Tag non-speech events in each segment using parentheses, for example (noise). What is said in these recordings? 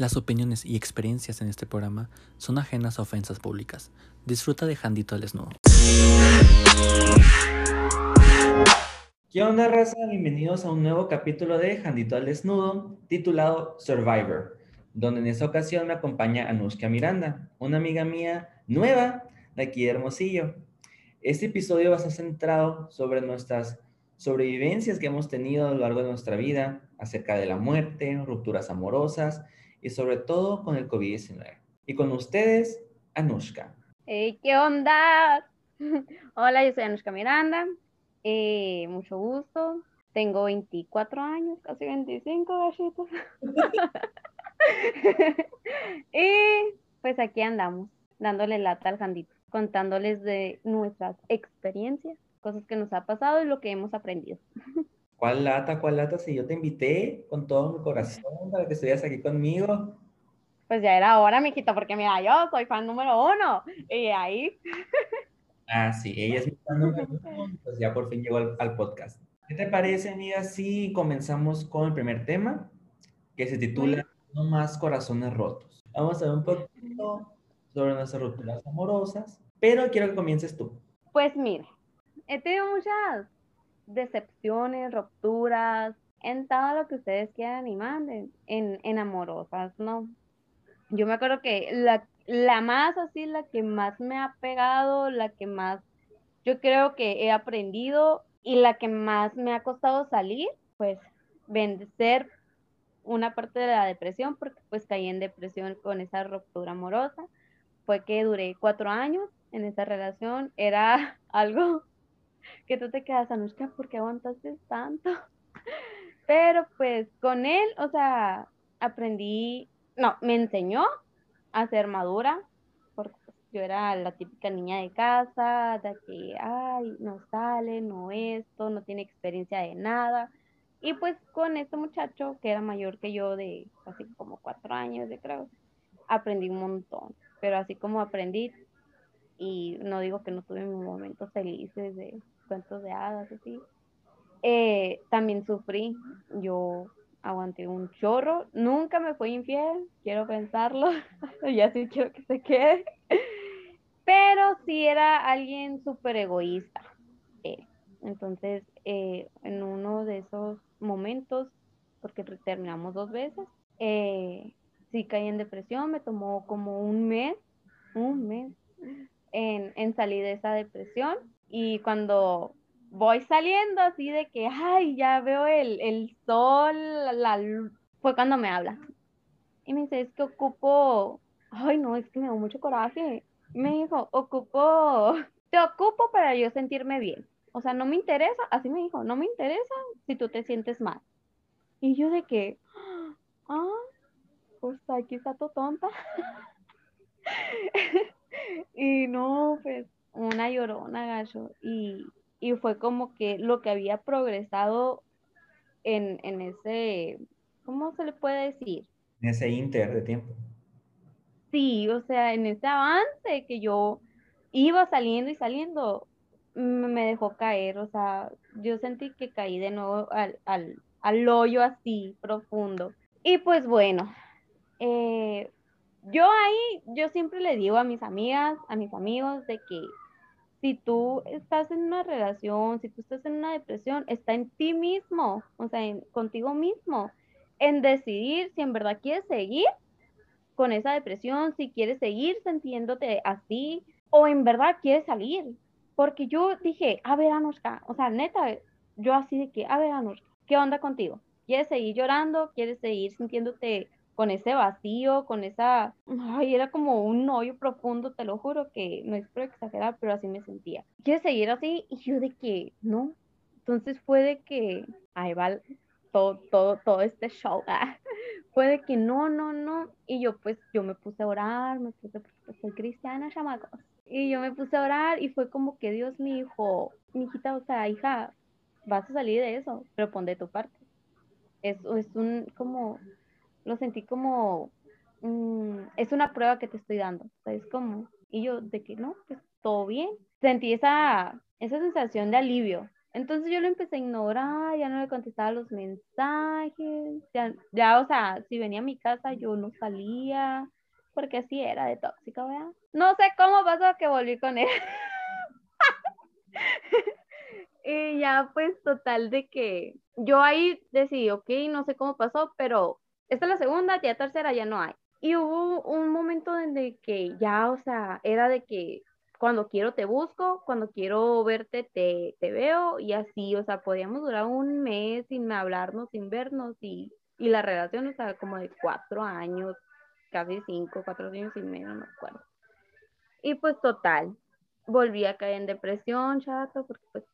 Las opiniones y experiencias en este programa son ajenas a ofensas públicas. Disfruta de Jandito al Desnudo. ¿Qué onda, raza? Bienvenidos a un nuevo capítulo de Jandito al Desnudo, titulado Survivor, donde en esta ocasión me acompaña Anushka Miranda, una amiga mía nueva de aquí de Hermosillo. Este episodio va a estar centrado sobre nuestras sobrevivencias que hemos tenido a lo largo de nuestra vida, acerca de la muerte, rupturas amorosas y sobre todo con el COVID-19. Y con ustedes, Anushka. Hey, ¿Qué onda? (laughs) Hola, yo soy Anushka Miranda. Eh, mucho gusto. Tengo 24 años, casi 25 gallitos. (laughs) y pues aquí andamos, dándole lata al jandito, contándoles de nuestras experiencias, cosas que nos ha pasado y lo que hemos aprendido. (laughs) ¿Cuál lata, cuál lata? Si yo te invité con todo mi corazón para que estuvieras aquí conmigo. Pues ya era hora, mijito, porque mira, yo soy fan número uno. Y ahí. Ah, sí, ella es mi fan número uno, (laughs) pues ya por fin llegó al, podcast. ¿Qué te parece, amiga, si comenzamos con el primer tema, que se titula No más corazones rotos? Vamos a ver un poquito sobre nuestras rupturas amorosas, pero quiero que comiences tú. Pues mira, he tenido muchas decepciones, rupturas, en todo lo que ustedes quieran y manden, en, en amorosas, ¿no? Yo me acuerdo que la, la más así, la que más me ha pegado, la que más yo creo que he aprendido y la que más me ha costado salir, pues vencer una parte de la depresión, porque pues caí en depresión con esa ruptura amorosa, fue que duré cuatro años en esa relación, era (laughs) algo que tú te quedas, Anushka, ¿por qué aguantaste tanto? (laughs) Pero pues con él, o sea, aprendí, no, me enseñó a ser madura, porque pues, yo era la típica niña de casa, de que, ay, no sale, no esto, no tiene experiencia de nada. Y pues con este muchacho, que era mayor que yo de casi como cuatro años, yo creo, aprendí un montón. Pero así como aprendí, y no digo que no tuve momentos felices de cuentos de hadas, así. Eh, también sufrí, yo aguanté un chorro, nunca me fui infiel, quiero pensarlo, (laughs) ya sí quiero que se quede, (laughs) pero sí era alguien súper egoísta. Entonces, eh, en uno de esos momentos, porque terminamos dos veces, eh, sí caí en depresión, me tomó como un mes, un mes en, salir de esa depresión. Y cuando voy saliendo así de que, ay, ya veo el, sol, la fue cuando me habla. Y me dice, es que ocupo, ay, no, es que me da mucho coraje. me dijo, ocupo, (laughs) te ocupo para yo sentirme bien. O sea, no me interesa, así me dijo, no me interesa si tú te sientes mal. Y yo de que, ah, pues aquí está tu tonta. (laughs) (laughs) y no, pues una llorona, gacho. Y, y fue como que lo que había progresado en, en ese, ¿cómo se le puede decir? En ese inter de tiempo. Sí, o sea, en ese avance que yo iba saliendo y saliendo, me dejó caer, o sea, yo sentí que caí de nuevo al, al, al hoyo así profundo. Y pues bueno, eh, yo ahí, yo siempre le digo a mis amigas, a mis amigos, de que si tú estás en una relación, si tú estás en una depresión, está en ti mismo, o sea, contigo mismo, en decidir si en verdad quieres seguir con esa depresión, si quieres seguir sintiéndote así, o en verdad quieres salir. Porque yo dije, a ver, Anushka, o sea, neta, yo así de que, a ver, Anushka, ¿qué onda contigo? ¿Quieres seguir llorando? ¿Quieres seguir sintiéndote con ese vacío, con esa, ay, era como un hoyo profundo, te lo juro que no es por exagerar, pero así me sentía. Quiero seguir así y yo de que no. Entonces fue de que, ahí va todo, todo, todo este show. (laughs) Ah, fue de que no, no, no. Y yo pues, yo me puse a orar, me puse, pues soy cristiana, chamacos. Y yo me puse a orar y fue como que Dios me dijo, mi o sea, hija, vas a salir de eso, pero pon de tu parte. Es, es un, como, lo sentí como, mm, es una prueba que te estoy dando, ¿sabes cómo? Y yo, de que no, pues todo bien. Sentí esa, esa sensación de alivio, Entonces yo lo empecé a ignorar, ya no le contestaba los mensajes, ya, ya, o sea, si venía a mi casa yo no salía, porque así era de tóxica, ¿verdad? No sé cómo pasó que volví con él. (laughs) y ya pues total de que yo ahí decidí, ok, no sé cómo pasó, pero esta es la segunda, ya tercera ya no hay. Y hubo un momento donde que ya, o sea, era de que cuando quiero te busco, cuando quiero verte te, te veo y así, o sea, podíamos durar un mes sin hablarnos, sin vernos y, y la relación, o sea, como de cuatro años, casi cinco, cuatro años y medio, no me acuerdo. Y pues total, volví a caer en depresión, chato, porque pues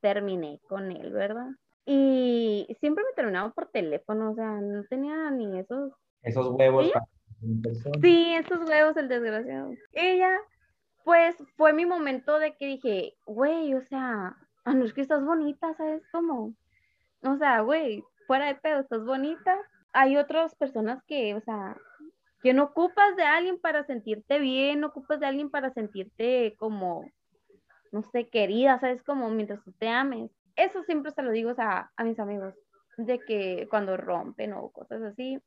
terminé con él, ¿verdad? Y siempre me terminaba por teléfono, o sea, no tenía ni esos... Esos huevos. ¿Sí? Para... Sí, esos huevos, el desgraciado. Ella, pues, fue mi momento de que dije, güey, o sea, ah, es que estás bonita, ¿sabes cómo? O sea, güey, fuera de pedo, estás bonita. Hay otras personas que, o sea, que no ocupas de alguien para sentirte bien, no ocupas de alguien para sentirte como, no sé, querida, ¿sabes? Como mientras tú te ames. Eso siempre se lo digo sea, a mis amigos, de que cuando rompen o cosas así,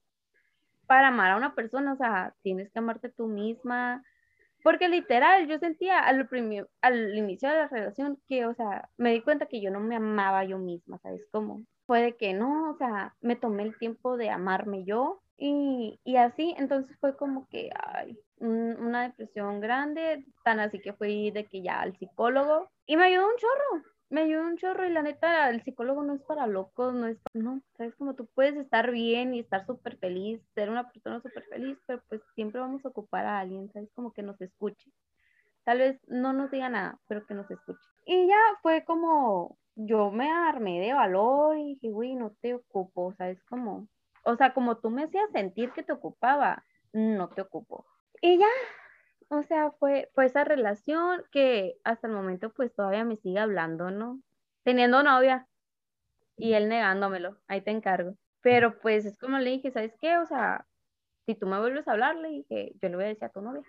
para amar a una persona, o sea, tienes que amarte tú misma, porque literal, yo sentía al, al inicio de la relación que, o sea, me di cuenta que yo no me amaba yo misma, ¿sabes cómo? Fue de que no, o sea, me tomé el tiempo de amarme yo, y, y, así, entonces fue como que, ay, una depresión grande, tan así que fui de que ya al psicólogo y me ayudó un chorro, me ayudó un chorro y la neta, el psicólogo no es para locos, no es no, sabes como tú puedes estar bien y estar súper feliz, ser una persona súper feliz, pero pues siempre vamos a ocupar a alguien, sabes como que nos escuche. Tal vez no nos diga nada, pero que nos escuche. Y ya fue como, yo me armé de valor y dije, güey, no te ocupo, sabes como, o sea, como tú me hacías sentir que te ocupaba, no te ocupo. Y ya, o sea, fue, fue esa relación que hasta el momento pues todavía me sigue hablando, ¿no? Teniendo novia y él negándomelo, ahí te encargo. Pero pues es como le dije, ¿sabes qué? O sea, si tú me vuelves a hablar, le dije, yo le voy a decir a tu novia.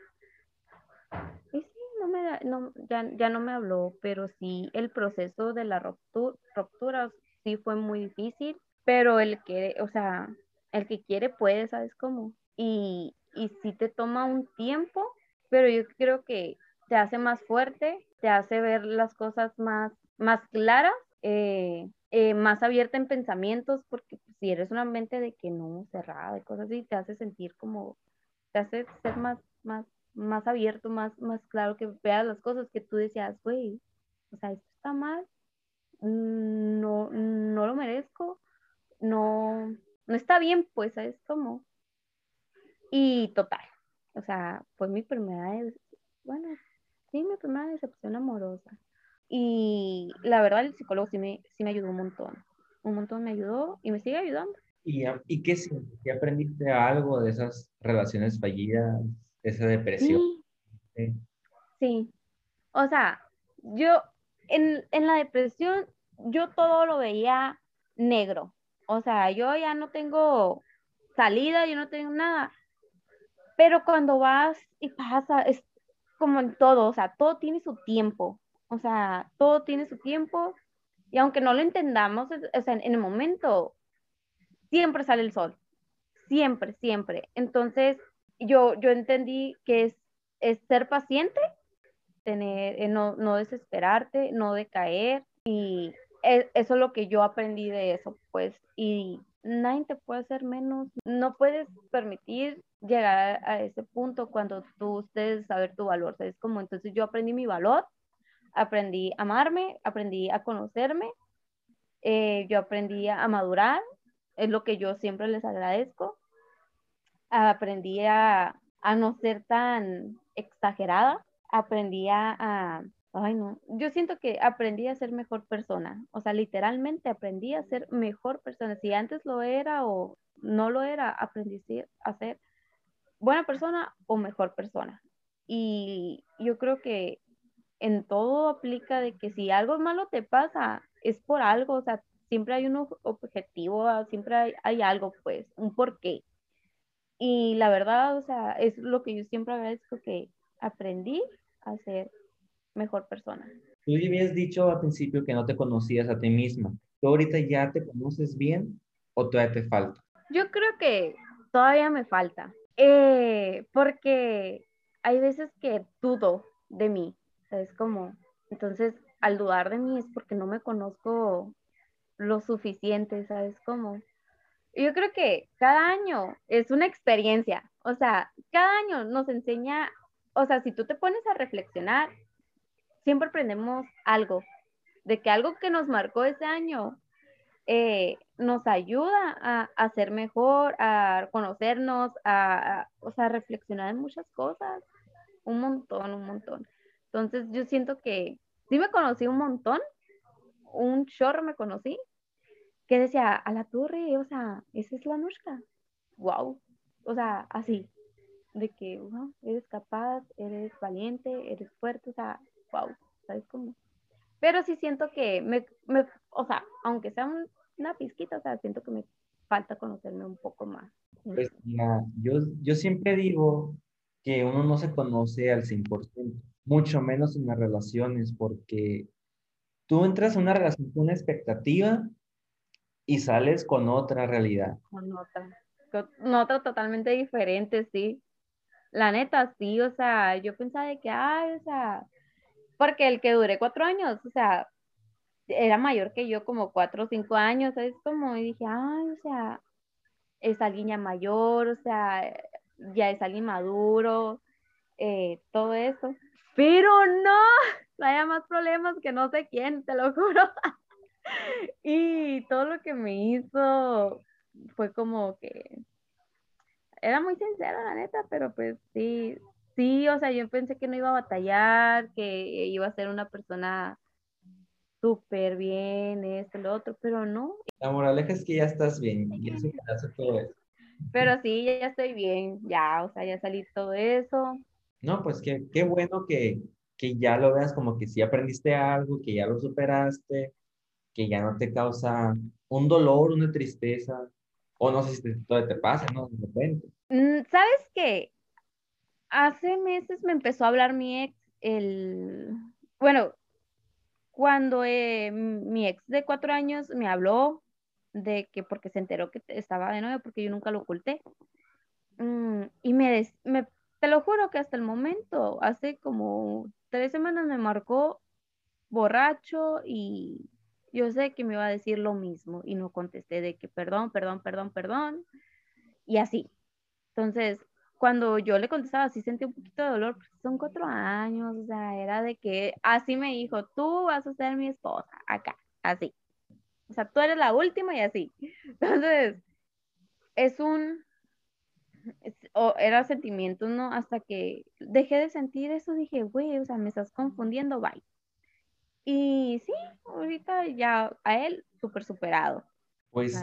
Y sí, no me, no, ya, ya no me habló, pero sí el proceso de la ruptura, sí fue muy difícil, pero el que, o sea, el que quiere puede, ¿sabes cómo? Y, y sí te toma un tiempo, pero yo creo que te hace más fuerte, te hace ver las cosas más, más claras, eh, eh, más abierta en pensamientos, porque si eres una mente de que no, cerrada, de cosas así, te hace sentir como, te hace ser más, más, más abierto, más, más claro, que veas las cosas que tú decías, güey, o sea, esto está mal, no, no lo merezco, no, no está bien, pues, es como. Y total, o sea, fue mi primera, bueno, sí, mi primera decepción amorosa. Y la verdad, el psicólogo sí me, sí me ayudó un montón. Un montón me ayudó y me sigue ayudando. ¿Y, y qué, ¿Qué aprendiste algo de esas relaciones fallidas, esa depresión? Sí. sí. O sea, yo en, en la depresión, yo todo lo veía negro. O sea, yo ya no tengo salida, yo no tengo nada. Pero cuando vas y pasa, es como en todo, o sea, todo tiene su tiempo. O sea, todo tiene su tiempo. Y aunque no lo entendamos, o sea, en el momento, siempre sale el sol. Siempre, siempre. Entonces, yo, yo entendí que es, es ser paciente, tener, eh, no, no desesperarte, no decaer y eso es lo que yo aprendí de eso, pues, y nadie te puede hacer menos, no puedes permitir llegar a ese punto cuando tú estés saber tu valor, ¿sabes? Como entonces yo aprendí mi valor, aprendí a amarme, aprendí a conocerme, eh, yo aprendí a madurar, es lo que yo siempre les agradezco, aprendí a, a no ser tan exagerada, aprendí a Ay, no. Yo siento que aprendí a ser mejor persona. O sea, literalmente aprendí a ser mejor persona. Si antes lo era o no lo era, aprendí a ser buena persona o mejor persona. Y yo creo que en todo aplica de que si algo malo te pasa, es por algo. O sea, siempre hay un objetivo, siempre hay, hay algo, pues, un porqué. Y la verdad, o sea, es lo que yo siempre agradezco que aprendí a ser mejor persona. Tú ya habías dicho al principio que no te conocías a ti misma. ¿Tú ahorita ya te conoces bien o todavía te falta? Yo creo que todavía me falta, eh, porque hay veces que dudo de mí, ¿sabes? Como, entonces, al dudar de mí es porque no me conozco lo suficiente, ¿sabes? Como, yo creo que cada año es una experiencia, o sea, cada año nos enseña, o sea, si tú te pones a reflexionar, siempre aprendemos algo, de que algo que nos marcó ese año eh, nos ayuda a, ser mejor, a conocernos, a, o sea, reflexionar en muchas cosas, un montón, un montón. Entonces yo siento que sí me conocí un montón, un chorro me conocí, que decía, a la torre, o sea, esa es la Nushka, wow, o sea, así, de que, eres capaz, eres valiente, eres fuerte, o sea, wow, ¿sabes cómo? Pero sí siento que me, me o sea, aunque sea una pizquita, o sea, siento que me falta conocerme un poco más. Pues mira, yo, yo siempre digo que uno no se conoce al 100%, mucho menos en las relaciones, porque tú entras en una relación con una expectativa y sales con otra realidad. Con otra, con otra totalmente diferente, sí. La neta, sí, o sea, yo pensaba de que, ay, o sea, porque el que duré cuatro años, o sea, era mayor que yo como cuatro o cinco años, ¿sabes? Como, y dije, ay, o sea, es alguien mayor, o sea, ya es alguien maduro, eh, todo eso. Pero no, haya más problemas que no sé quién, te lo (laughs) juro. y todo lo que me hizo fue como que era muy sincera, la neta, pero pues sí, sí, o sea, yo pensé que no iba a batallar, que iba a ser una persona súper bien, esto, lo otro, pero no. La moraleja es que ya estás bien, y eso todo eso. Pero sí, ya estoy bien, ya, o sea, ya salí todo eso. No, pues qué, qué bueno que, que ya lo veas como que sí aprendiste algo, que ya lo superaste, que ya no te causa un dolor, una tristeza, o no sé si todavía te pasa, ¿no? De repente. Mm, ¿Sabes qué? Hace meses me empezó a hablar mi ex, el, bueno, cuando eh, mi ex de cuatro años me habló de que porque se enteró que estaba de novio, porque yo nunca lo oculté. Mm, y me, me, te lo juro que hasta el momento, hace como tres semanas me marcó borracho y yo sé que me iba a decir lo mismo y no contesté de que perdón, perdón, perdón, perdón y así. Entonces, cuando yo le contestaba, así sentí un poquito de dolor, porque son cuatro años, o sea, era de que así me dijo, tú vas a ser mi esposa, acá, así. O sea, tú eres la última y así. (laughs) Entonces, es un, o era sentimiento, ¿no? Hasta que dejé de sentir eso, dije, güey, o sea, me estás confundiendo, bye. Y sí, ahorita ya a él súper superado. Pues,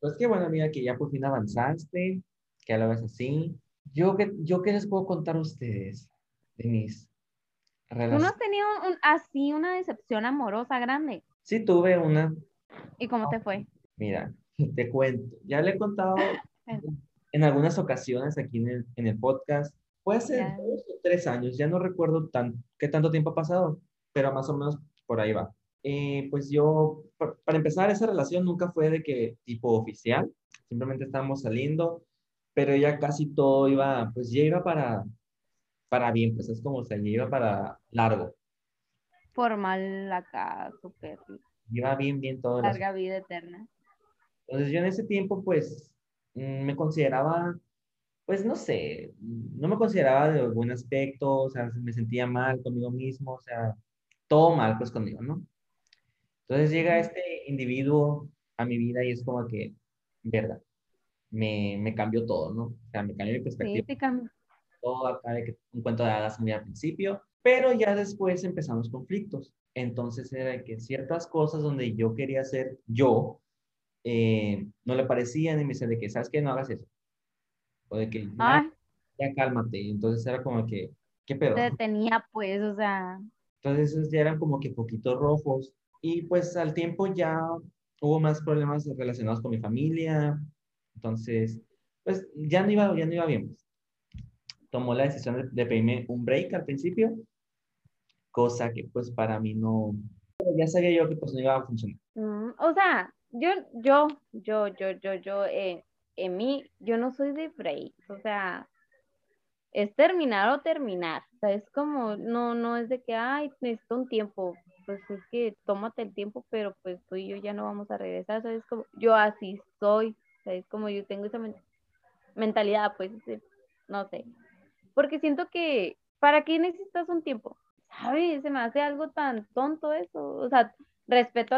pues qué bueno, amiga, que ya por fin avanzaste, que a la vez así, yo, ¿qué, yo qué les puedo contar a ustedes de mis relaciones? ¿Tú no has tenido así una decepción amorosa grande? Sí, tuve una. ¿Y cómo te fue? Mira, (laughs) te cuento. Ya le he contado (laughs) en algunas ocasiones aquí en el, en el podcast. Puede ser dos o tres años, ya no recuerdo tan, qué tanto tiempo ha pasado, pero más o menos por ahí va. Eh, pues yo, para empezar, esa relación nunca fue de que tipo oficial, simplemente estábamos saliendo pero ya casi todo iba, pues ya iba para, para bien, pues es como, o sea, ya iba para largo. Formal acá, súper. Iba bien, bien todo. Larga vida eterna. Entonces yo en ese tiempo, pues, mm, me consideraba, pues, no sé, no me consideraba de buen aspecto, o sea, me sentía mal conmigo mismo, o sea, todo mal, pues, conmigo, ¿no? Entonces llega este individuo a mi vida y es como que, verdad, me, me cambió todo, ¿no? O sea, me cambió mi perspectiva. Sí, te cambió. Todo acá de que un cuento de hadas muy al principio, pero ya después empezamos conflictos. Entonces era que ciertas cosas donde yo quería hacer yo, eh, no le parecían y me decía de que, ¿sabes qué? No hagas eso. O de que, ya, ya cálmate. Entonces era como que, ¿qué pedo? Te tenía pues, o sea. Entonces ya eran como que poquitos rojos. Y pues al tiempo ya hubo más problemas relacionados con mi familia, entonces, pues ya no iba, ya no iba bien. Tomó la decisión de, pedirme un break al principio. cosa que pues para mí no, ya sabía yo que pues no iba a funcionar. Mm, o sea, yo, yo, yo, yo, yo, yo, eh, en mí, yo no soy de break, o sea, es terminar o terminar, o sea, es como, no, no es de que, ay, necesito un tiempo, pues es que tómate el tiempo, pero pues tú y yo ya no vamos a regresar, ¿sabes? Como, yo así soy, ¿sabes? Como yo tengo esa mentalidad, pues, no sé, porque siento que, ¿para qué necesitas un tiempo? ¿Sabes? Se me hace algo tan tonto eso, o sea, respeto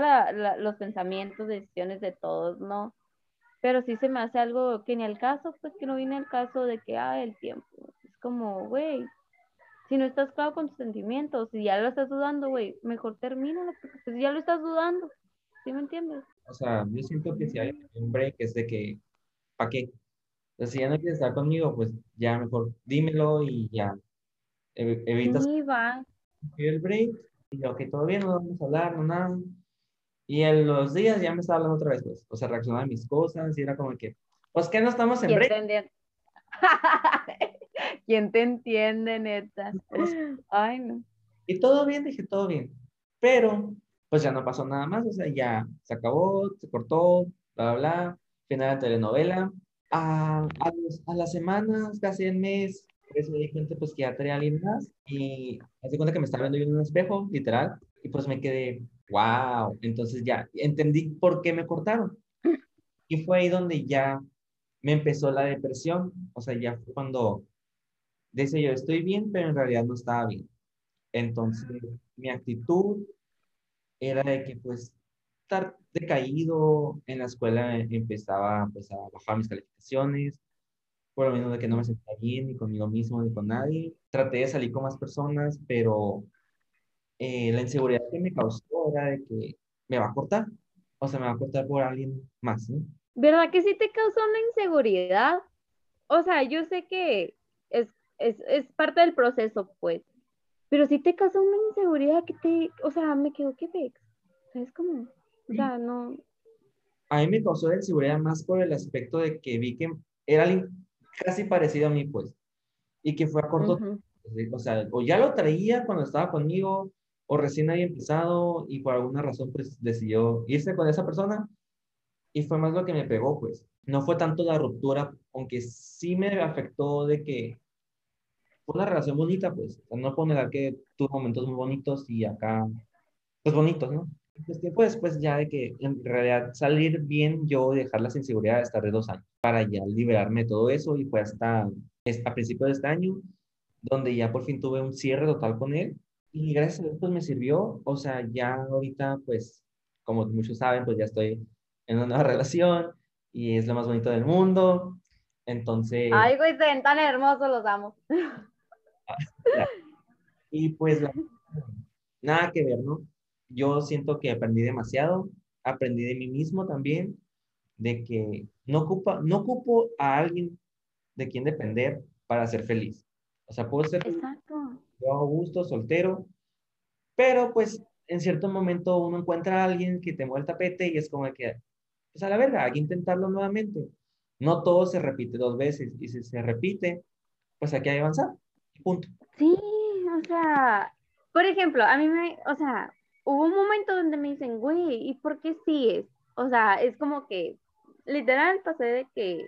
los pensamientos, decisiones de todos, ¿no? Pero sí se me hace algo que ni al caso, pues que no viene al caso de que, ah, el tiempo. Es como, güey, si no estás claro con tus sentimientos, si ya lo estás dudando, güey, mejor termínalo, porque pues ya lo estás dudando. ¿Sí me entiendes? O sea, yo siento que si hay un break es de que, ¿para qué? Si ya no quieres estar conmigo, pues ya mejor dímelo y ya evitas sí, va. el break. Y yo, que todo bien, no vamos a hablar, no nada. Y en los días ya me estaba hablando otra vez, pues. O sea, reaccionaba a mis cosas y era como que, pues que no estamos en break. (laughs) ¿Quién te entiende, neta? Ay, no. Y todo bien, dije, todo bien. Pero, pues ya no pasó nada más, o sea, ya se acabó, se cortó, bla, bla, bla. Final de telenovela. A, a, las semanas, casi el mes, pues me di cuenta pues que ya tenía alguien más y me di cuenta que me estaba viendo yo en un espejo, literal, y pues me quedé, wow, entonces ya entendí por qué me cortaron. (clears throat) Y fue ahí donde ya me empezó la depresión, o sea, ya fue cuando decía yo, estoy bien, pero en realidad no estaba bien. Entonces, mi actitud era de que pues estar decaído en la escuela empezaba pues a bajar mis calificaciones, por lo menos de que no me sentía bien ni conmigo mismo ni con nadie. Traté de salir con más personas, pero eh, la inseguridad que me causó era de que me va a cortar, o sea, me va a cortar por alguien más, ¿no? ¿Verdad que sí te causó una inseguridad? O sea, yo sé que es, es, es parte del proceso, pues, pero sí te causó una inseguridad que te, o sea, me quedó que vex, ¿sabes cómo? O sea, no... A mí me causó la inseguridad más por el aspecto de que vi que era alguien casi parecido a mí, pues, y que fue a corto, o sea, o ya lo traía cuando estaba conmigo, o recién había empezado y por alguna razón pues decidió irse con esa persona y fue más lo que me pegó pues. No fue tanto la ruptura, aunque sí me afectó de que una relación bonita pues. no puedo negar que tuvo momentos muy bonitos y acá pues bonitos, ¿no? Pues tiempo después ya de que en realidad salir bien yo dejar las inseguridades de dos años para ya liberarme de todo eso y fue hasta a principios de este año donde ya por fin tuve un cierre total con él y gracias a Dios pues me sirvió, o sea, ya ahorita pues, como muchos saben, pues ya estoy en una nueva (laughs) relación y es lo más bonito del mundo, entonces... Ay, güey, se ven tan hermosos, los amo. (laughs) y pues nada que ver, ¿no? Yo siento que aprendí demasiado, aprendí de mí mismo también, de que no, ocupa, no ocupo a alguien de quien depender para ser feliz. O sea, puedo ser Exacto yo hago gusto, soltero, pero pues en cierto momento uno encuentra a alguien que te mueve el tapete y es como que, pues a la verga, hay que intentarlo nuevamente. No todo se repite dos veces y si se repite, pues hay que avanzar. Sí, o sea, por ejemplo, a mí me, o sea, hubo un momento donde me dicen, güey, ¿y por qué sigues? O sea, es como que literal pasé de que,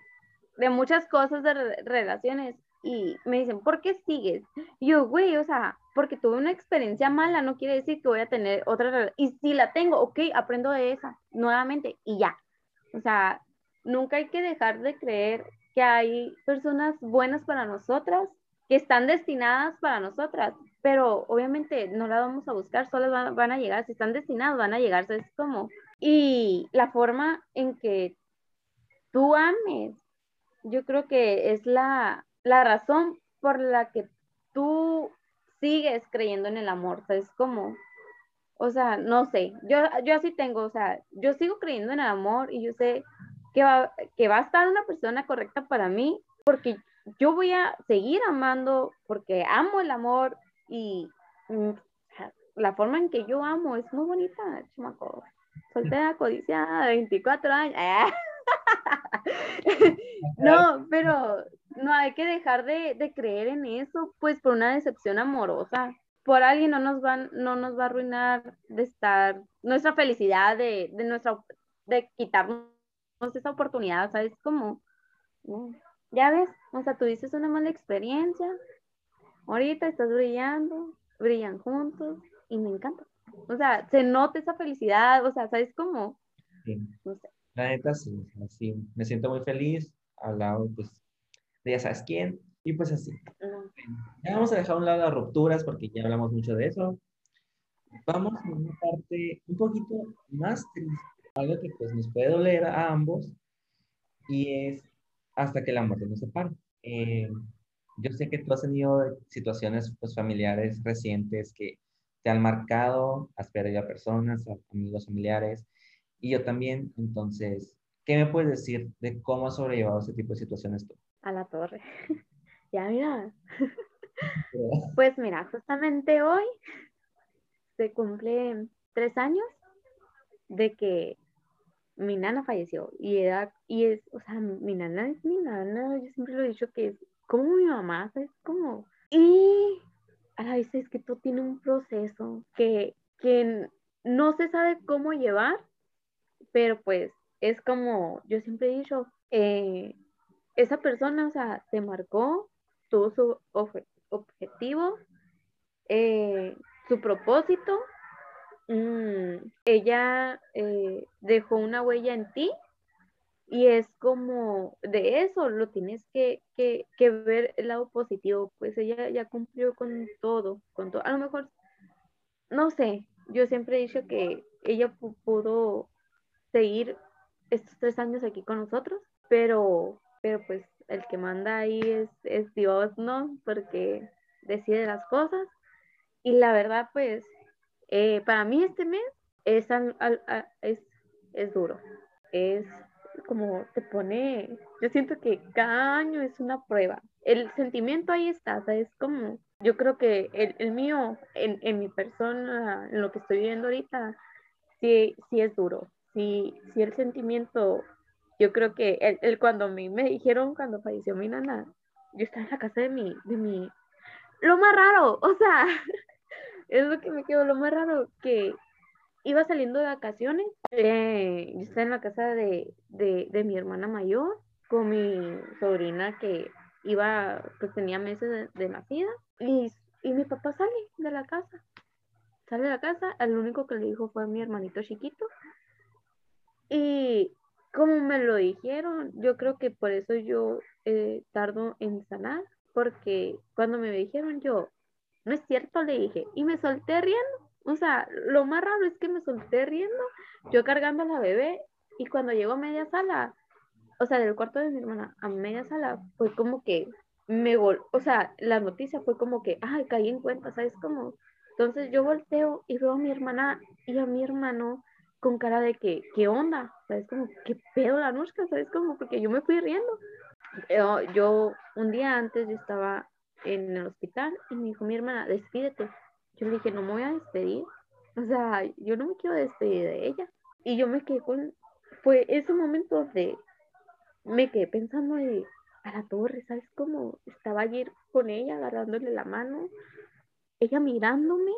de muchas cosas de relaciones y me dicen, ¿por qué sigues? Yo, güey, o sea, porque tuve una experiencia mala, no quiere decir que voy a tener otra. Y si la tengo, ok, aprendo de esa nuevamente y ya. O sea, nunca hay que dejar de creer que hay personas buenas para nosotras, que están destinadas para nosotras, pero obviamente no las vamos a buscar, solo van, van a llegar, si están destinados, van a llegar, es como, y la forma en que tú ames, yo creo que es la, la razón por la que tú sigues creyendo en el amor, es como, o sea, no sé, yo, yo así tengo, o sea, yo sigo creyendo en el amor y yo sé que va, que va a estar una persona correcta para mí porque yo voy a seguir amando porque amo el amor y mm, la forma en que yo amo es muy bonita, chamaco. Soltera, codiciada, 24 años. (laughs) no, pero no hay que dejar de, creer en eso, pues por una decepción amorosa. por alguien no nos, van, no nos va a arruinar de estar, nuestra felicidad, de, de, nuestra, de quitarnos esa oportunidad, ¿sabes? Como, ya ves, o sea, tuviste una mala experiencia, ahorita estás brillando, brillan juntos y me encanta. O sea, se nota esa felicidad, o sea, ¿sabes cómo? Sí. La neta, sí, sí, me siento muy feliz al lado, pues, de ya sabes quién, y pues así. Ya vamos a dejar a un lado las rupturas porque ya hablamos mucho de eso. Vamos a una parte un poquito más triste, algo que pues nos puede doler a ambos, y es hasta que la muerte nos separe. Eh, yo sé que tú has tenido situaciones pues, familiares recientes que te han marcado, has perdido a personas, a amigos familiares, y yo también. Entonces, ¿qué me puedes decir de cómo has sobrellevado ese tipo de situaciones tú? A la torre. (laughs) ya, mira. (laughs) pues mira, justamente hoy se cumplen tres años de que mi nana falleció y era, y es, o sea, mi nana es mi nana, yo siempre lo he dicho que es como mi mamá, es como, y a la vez es que todo tiene un proceso que, que no se sabe cómo llevar, pero pues es como, yo siempre he dicho, eh, esa persona, o sea, se marcó, tuvo su objetivo, eh, su propósito, mm, ella eh, dejó una huella en ti y es como de eso, lo tienes que, que, ver el lado positivo, pues ella ya cumplió con todo, con todo. A lo mejor, no sé, yo siempre he dicho que ella pudo seguir estos tres años aquí con nosotros, pero, pero pues el que manda ahí es, es Dios, ¿no? Porque decide las cosas. Y la verdad, pues, eh, para mí este mes es, es, es duro. Es como te pone, yo siento que cada año es una prueba. El sentimiento ahí está, es como, yo creo que el, el mío, en, en, mi persona, en lo que estoy viviendo ahorita, sí, sí es duro. Sí, sí el sentimiento, yo creo que el, el cuando a mí me dijeron, cuando falleció mi nana, yo estaba en la casa de mi, de mi, lo más raro, o sea, (laughs) es lo que me quedó, lo más raro, que iba saliendo de vacaciones, eh, yo estaba en la casa de, de, mi hermana mayor con mi sobrina que iba, pues tenía meses de, nacida y, y, mi papá sale de la casa, sale de la casa, el único que le dijo fue mi hermanito chiquito. Y como me lo dijeron, yo creo que por eso yo eh, tardo en sanar, porque cuando me dijeron yo, no es cierto, le dije, y me solté riendo o sea, lo más raro es que me solté riendo, yo cargando a la bebé, y cuando llegó a media sala, o sea, del cuarto de mi hermana a media sala, fue como que me gol, o sea, la noticia fue como que, ay, caí en cuenta, ¿sabes cómo? Entonces yo volteo y veo a mi hermana y a mi hermano con cara de que, ¿qué onda? ¿Sabes? Como, ¿qué pedo la noche? ¿Sabes? Como, porque yo me fui riendo. Yo, yo, un día antes, yo estaba en el hospital y me dijo mi hermana, despídete. Yo le dije, no me voy a despedir. O sea, yo no me quiero despedir de ella. Y yo me quedé con, fue ese momento de, me quedé pensando de, a la torre, ¿sabes cómo? Estaba ayer con ella, agarrándole la mano, ella mirándome,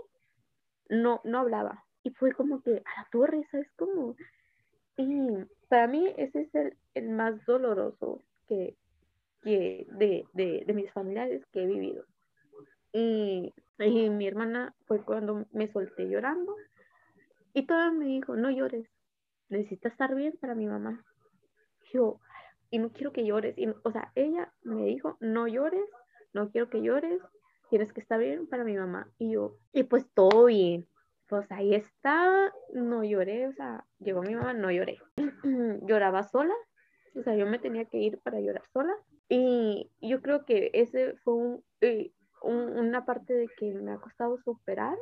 no, no hablaba. Y fue como que, a la torre, ¿sabes cómo? Y para mí ese es el, el más doloroso que, que de, de, de mis familiares que he vivido. Y y mi hermana fue cuando me solté llorando y toda me dijo, no llores, necesitas estar bien para mi mamá. Yo, y no quiero que llores. Y, o sea, ella me dijo, no llores, no quiero que llores, tienes que estar bien para mi mamá. Y yo, y pues todo bien. Pues ahí está, no lloré, o sea, llegó mi mamá, no lloré. (clears throat) Lloraba sola, o sea, yo me tenía que ir para llorar sola. Y yo creo que ese fue un, eh, una parte de que me ha costado superar,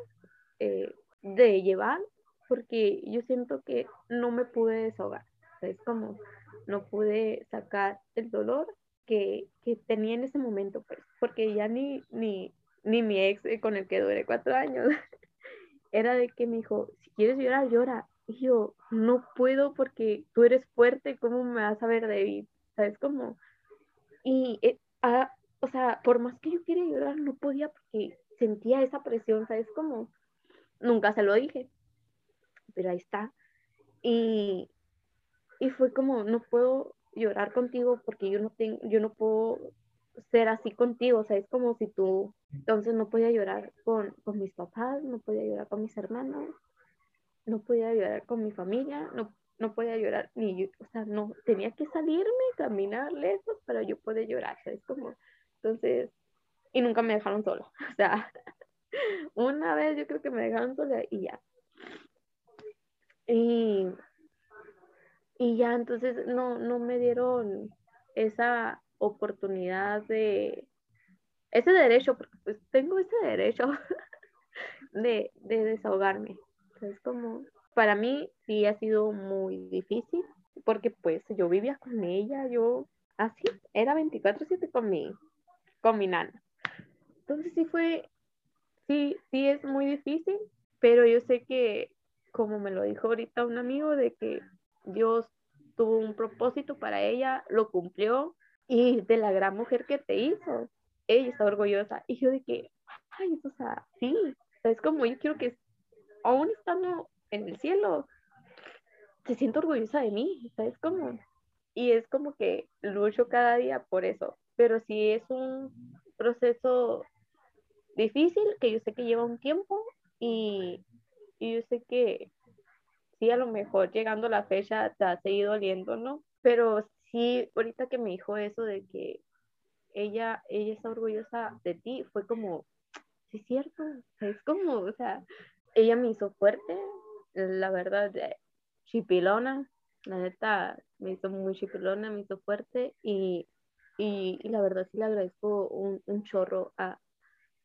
eh, de llevar, porque yo siento que no me pude desahogar. es como no pude sacar el dolor que, que, tenía en ese momento, pues, porque ya ni, ni, ni mi ex eh, con el que duré cuatro años (laughs) era de que me dijo, si quieres llorar, llora. Y yo, no puedo porque tú eres fuerte, ¿cómo me vas a ver débil? ¿Sabes cómo? Y eh, o sea, por más que yo quería llorar, no podía porque sentía esa presión, ¿sabes? Como nunca se lo dije, pero ahí está. Y, y fue como, no puedo llorar contigo porque yo no tengo, yo no puedo ser así contigo, o sea, es como si tú, entonces no podía llorar con, con mis papás, no podía llorar con mis hermanos, no podía llorar con mi familia, no, no podía llorar ni yo, o sea, no, tenía que salirme, caminar lejos para yo poder llorar, es como, entonces, y nunca me dejaron sola, (laughs) o sea, (laughs) una vez yo creo que me dejaron sola y ya. Y, y ya entonces no, no me dieron esa oportunidad de ese derecho, porque pues tengo ese derecho (laughs) de, de desahogarme. Es como, para mí sí ha sido muy difícil, porque pues yo vivía con ella, yo así, era 24/7 con mi, con mi nana. Entonces sí fue, sí, sí es muy difícil, pero yo sé que, como me lo dijo ahorita un amigo, de que Dios tuvo un propósito para ella, lo cumplió, y de la gran mujer que te hizo, ella está orgullosa. Y yo de que, ay, o sea, sí, es como yo quiero que, aún estando en el cielo, se sienta orgullosa de mí, ¿sabes como? Y es como que lucho cada día por eso, pero sí es un proceso difícil, que yo sé que lleva un tiempo y, y yo sé que sí, a lo mejor llegando la fecha te ha seguido doliendo, ¿no? Pero sí, ahorita que me dijo eso de que ella, ella está orgullosa de ti, fue como, sí es cierto, es como, o sea, ella me hizo fuerte, la verdad, chipilona, la neta, me hizo muy chipilona, me hizo fuerte y, y, la verdad sí le agradezco un, un chorro a,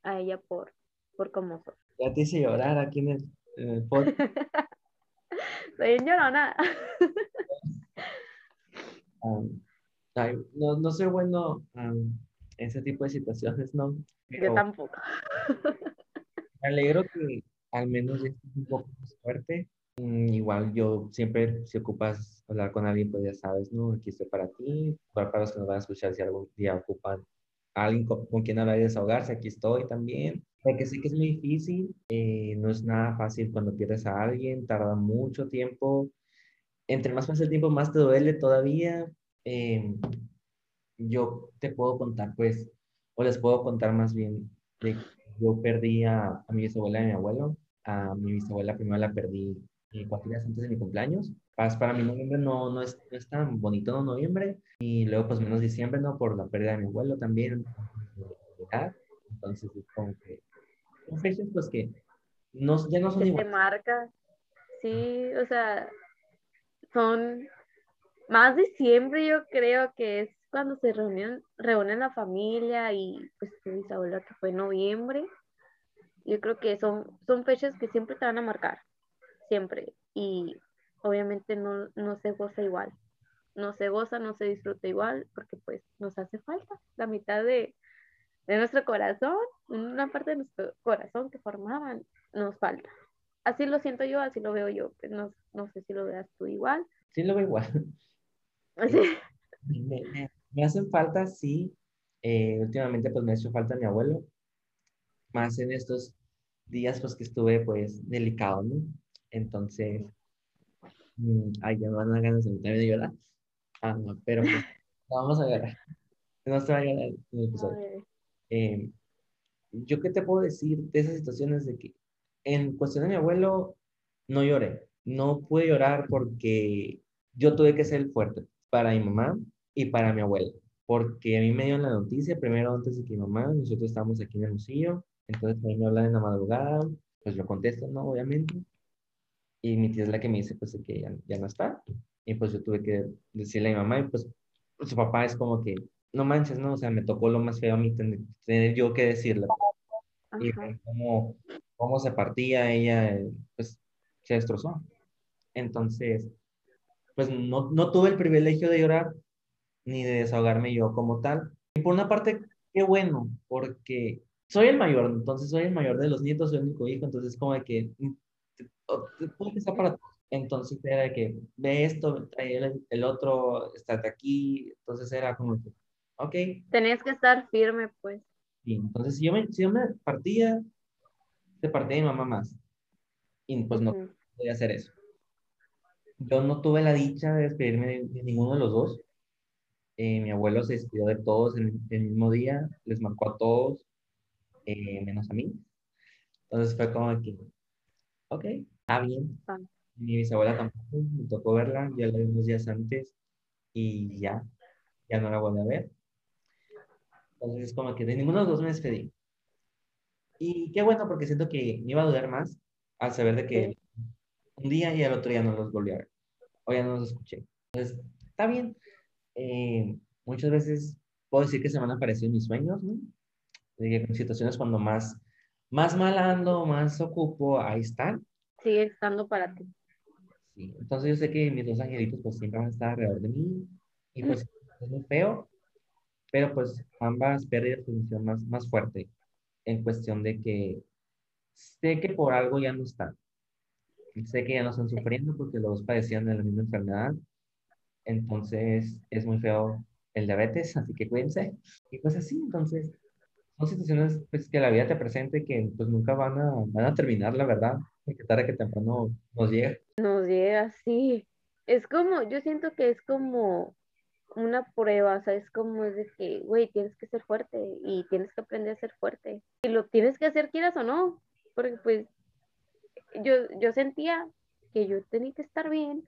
a, ella por, por cómo soy. Ya te hice llorar aquí en el, en el podcast. (laughs) Soy llorona. (laughs) no, no soy bueno en ese tipo de situaciones, ¿no? Yo tampoco. Me alegro que al menos estés un poco más fuerte. Mm, igual yo siempre, si ocupas hablar con alguien, pues ya sabes, ¿no? Aquí estoy para ti. Para, los que nos van a escuchar, si algún día ocupan a alguien con, quien hablar y desahogarse, aquí estoy también. Porque sé que es muy difícil, eh, no es nada fácil cuando pierdes a alguien, tarda mucho tiempo entre más pasa el tiempo, más te duele todavía. Eh, yo te puedo contar, pues, o les puedo contar más bien, de yo perdí a, mi bisabuela y a mi abuelo. A mi bisabuela primero la perdí cuatro días antes de mi cumpleaños. Para, para mi noviembre no, no, es, no es tan bonito, ¿no? Noviembre. Y luego, pues, menos diciembre, ¿no? Por la pérdida de mi abuelo también. Entonces, es como que son fechas, pues, que no, ya no son iguales. marca. Sí, o sea, son más diciembre, yo creo que es cuando se reúnen, reúnen la familia y pues mi bisabuela que fue en noviembre. Yo creo que son, son fechas que siempre te van a marcar, siempre. Y obviamente no, no se goza igual. No se goza, no se disfruta igual, porque pues nos hace falta la mitad de, de nuestro corazón, una parte de nuestro corazón que formaban, nos falta así lo siento yo, así lo veo yo. Pues no, no sé si lo veas tú igual. Sí, lo veo igual. (laughs) Me, me, hacen falta, sí. Eh, últimamente, pues me ha hecho falta mi abuelo. Más en estos días, pues que estuve, pues, delicado, ¿no? Entonces, mm, ay, ya me van a ganas de llorar. Ah, no, pero pues, (laughs) vamos a llorar. No se va a llorar en el episodio. Eh, ¿Yo qué te puedo decir de esas situaciones de que en cuestión de mi abuelo, no lloré. No pude llorar porque yo tuve que ser fuerte para mi mamá y para mi abuelo. Porque a mí me dio la noticia, primero antes de que mi mamá, nosotros estábamos aquí en el museo, entonces a mí me hablan en la madrugada, pues yo contesto, no, obviamente. Y mi tía es la que me dice, pues, que ya, ya no está. Y pues yo tuve que decirle a mi mamá, y pues su papá es como que, no manches, ¿no? O sea, me tocó lo más feo a mí tener, yo que decirle. Y como, cómo se partía ella, pues se destrozó. Entonces, pues no, no tuve el privilegio de llorar ni de desahogarme yo como tal. Y por una parte, qué bueno, porque soy el mayor, entonces soy el mayor de los nietos, soy el único hijo, entonces como de que mm, puedo pensar para entonces era de que ve esto, el, el otro, estate aquí, entonces era como que, ok. Tenías que estar firme, pues. Sí, entonces, si yo, me, si yo me partía, se partía mi mamá más. Y pues no Ujú. podía hacer eso. Yo no tuve la dicha de despedirme de, de ninguno de los dos. Eh, mi abuelo se despidió de todos en el mismo día, les marcó a todos, eh, menos a mí. Entonces fue como que, ok, está bien. Ah. Mi bisabuela tampoco, me tocó verla, ya la vi unos días antes y ya, ya no la volví a ver. Entonces es como que de ninguno de los dos me despedí. Y qué bueno, porque siento que me iba a dudar más al saber de que un día y al otro ya no los volví a ver, o ya no los escuché. Entonces, está bien. Eh, muchas veces puedo decir que se me han aparecido mis sueños, ¿no? En situaciones cuando más, más mal ando, más ocupo, ahí están. Sigue estando para ti. Sí, entonces yo sé que mis dos angelitos pues siempre van a estar alrededor de mí y pues es muy feo, pero pues ambas pérdidas pues, me hicieron más, más fuerte en cuestión de que sé que por algo ya no están. Sé que ya no están sufriendo porque los dos padecían de la misma enfermedad. Entonces es muy feo el diabetes, así que cuídense. Y pues así, entonces son situaciones pues, que la vida te presenta y que pues nunca van a, van a terminar, la verdad. Que tarde que temprano nos llega. Nos llega así. Es como, yo siento que es como una prueba, o sea, es como es de que, güey, tienes que ser fuerte y tienes que aprender a ser fuerte. Y lo tienes que hacer quieras o no, porque pues yo, yo sentía que yo tenía que estar bien,